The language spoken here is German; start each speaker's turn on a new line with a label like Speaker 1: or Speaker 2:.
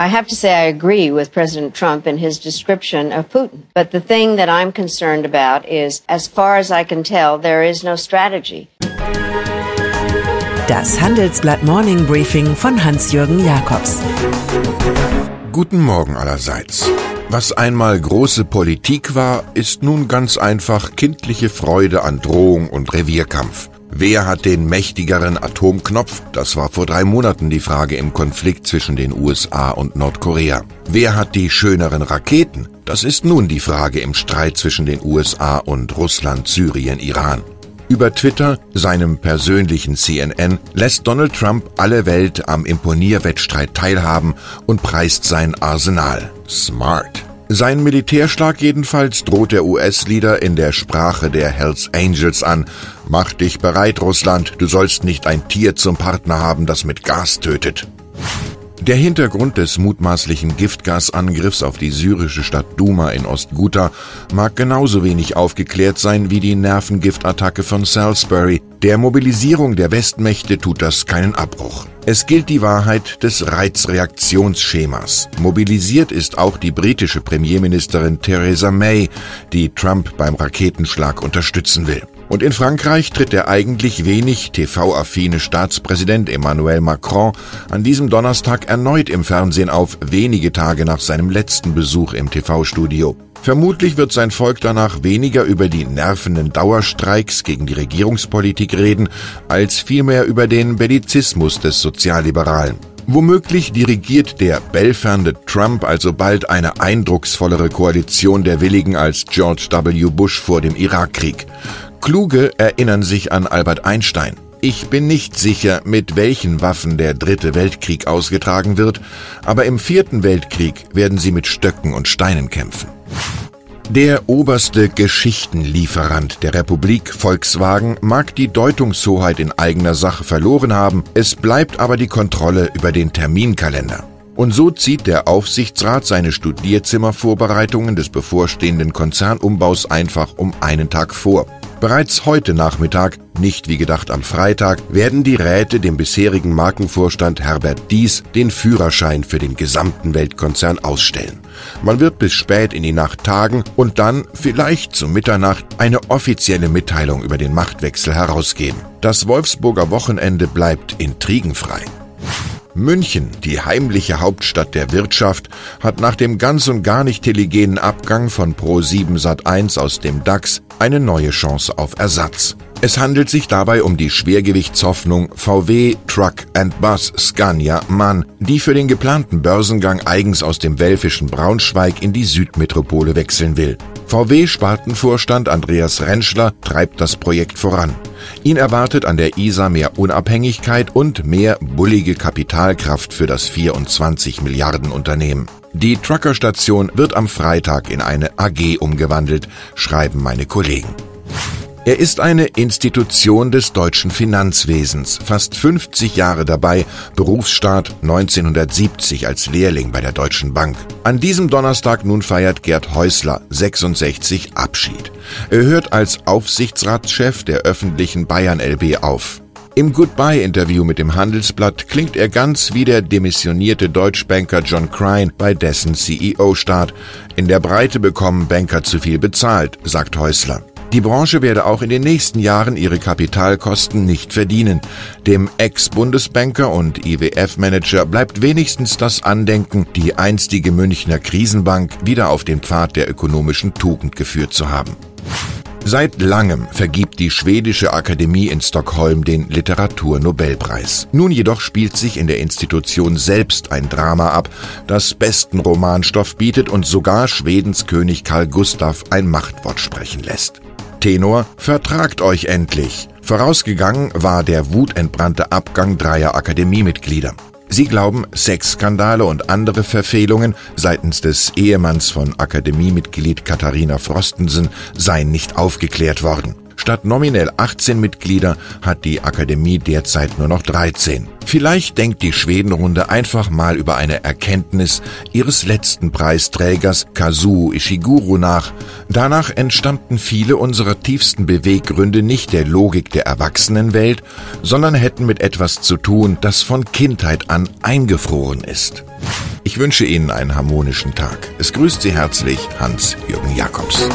Speaker 1: I have to say I agree with President Trump in his description of Putin. But the thing that I'm concerned about is, as far as I can tell, there is no strategy.
Speaker 2: Das Handelsblatt Morning Briefing von Hans-Jürgen Jakobs.
Speaker 3: Guten Morgen allerseits. Was einmal große Politik war, ist nun ganz einfach kindliche Freude an Drohung und Revierkampf. Wer hat den mächtigeren Atomknopf? Das war vor drei Monaten die Frage im Konflikt zwischen den USA und Nordkorea. Wer hat die schöneren Raketen? Das ist nun die Frage im Streit zwischen den USA und Russland, Syrien, Iran. Über Twitter, seinem persönlichen CNN, lässt Donald Trump alle Welt am Imponierwettstreit teilhaben und preist sein Arsenal. Smart. Sein Militärschlag jedenfalls droht der US-Leader in der Sprache der Hells Angels an. Mach dich bereit, Russland, du sollst nicht ein Tier zum Partner haben, das mit Gas tötet. Der Hintergrund des mutmaßlichen Giftgasangriffs auf die syrische Stadt Duma in Ostguta mag genauso wenig aufgeklärt sein wie die Nervengiftattacke von Salisbury. Der Mobilisierung der Westmächte tut das keinen Abbruch. Es gilt die Wahrheit des Reizreaktionsschemas. Mobilisiert ist auch die britische Premierministerin Theresa May, die Trump beim Raketenschlag unterstützen will. Und in Frankreich tritt der eigentlich wenig TV-affine Staatspräsident Emmanuel Macron an diesem Donnerstag erneut im Fernsehen auf, wenige Tage nach seinem letzten Besuch im TV-Studio. Vermutlich wird sein Volk danach weniger über die nervenden Dauerstreiks gegen die Regierungspolitik reden, als vielmehr über den Bellizismus des Sozialliberalen. Womöglich dirigiert der belfernde Trump also bald eine eindrucksvollere Koalition der Willigen als George W. Bush vor dem Irakkrieg. Kluge erinnern sich an Albert Einstein. Ich bin nicht sicher, mit welchen Waffen der dritte Weltkrieg ausgetragen wird, aber im vierten Weltkrieg werden sie mit Stöcken und Steinen kämpfen. Der oberste Geschichtenlieferant der Republik, Volkswagen, mag die Deutungshoheit in eigener Sache verloren haben, es bleibt aber die Kontrolle über den Terminkalender. Und so zieht der Aufsichtsrat seine Studierzimmervorbereitungen des bevorstehenden Konzernumbaus einfach um einen Tag vor. Bereits heute Nachmittag, nicht wie gedacht am Freitag, werden die Räte dem bisherigen Markenvorstand Herbert Dies den Führerschein für den gesamten Weltkonzern ausstellen. Man wird bis spät in die Nacht tagen und dann, vielleicht zu Mitternacht, eine offizielle Mitteilung über den Machtwechsel herausgeben. Das Wolfsburger Wochenende bleibt intrigenfrei. München, die heimliche Hauptstadt der Wirtschaft, hat nach dem ganz und gar nicht telegenen Abgang von Pro7 Sat1 aus dem DAX eine neue Chance auf Ersatz. Es handelt sich dabei um die Schwergewichtshoffnung VW Truck and Bus Scania Mann, die für den geplanten Börsengang eigens aus dem welfischen Braunschweig in die Südmetropole wechseln will. VW-Spartenvorstand Andreas Rentschler treibt das Projekt voran. Ihn erwartet an der ISA mehr Unabhängigkeit und mehr bullige Kapitalkraft für das 24 Milliarden Unternehmen. Die Truckerstation wird am Freitag in eine AG umgewandelt, schreiben meine Kollegen. Er ist eine Institution des deutschen Finanzwesens, fast 50 Jahre dabei, Berufsstart 1970 als Lehrling bei der Deutschen Bank. An diesem Donnerstag nun feiert Gerd Häusler 66 Abschied. Er hört als Aufsichtsratschef der öffentlichen Bayern LB auf. Im Goodbye-Interview mit dem Handelsblatt klingt er ganz wie der demissionierte Deutschbanker John Crine bei dessen CEO-Start. In der Breite bekommen Banker zu viel bezahlt, sagt Häusler. Die Branche werde auch in den nächsten Jahren ihre Kapitalkosten nicht verdienen. Dem Ex-Bundesbanker und IWF-Manager bleibt wenigstens das Andenken, die einstige Münchner Krisenbank wieder auf den Pfad der ökonomischen Tugend geführt zu haben. Seit langem vergibt die Schwedische Akademie in Stockholm den Literaturnobelpreis. Nun jedoch spielt sich in der Institution selbst ein Drama ab, das besten Romanstoff bietet und sogar Schwedens König Karl Gustav ein Machtwort sprechen lässt. Tenor, vertragt euch endlich. Vorausgegangen war der wutentbrannte Abgang dreier Akademiemitglieder. Sie glauben, Sexskandale und andere Verfehlungen seitens des Ehemanns von Akademiemitglied Katharina Frostensen seien nicht aufgeklärt worden. Statt nominell 18 Mitglieder hat die Akademie derzeit nur noch 13. Vielleicht denkt die Schwedenrunde einfach mal über eine Erkenntnis ihres letzten Preisträgers Kazuo Ishiguro nach. Danach entstammten viele unserer tiefsten Beweggründe nicht der Logik der Erwachsenenwelt, sondern hätten mit etwas zu tun, das von Kindheit an eingefroren ist. Ich wünsche Ihnen einen harmonischen Tag. Es grüßt Sie herzlich Hans-Jürgen Jakobs.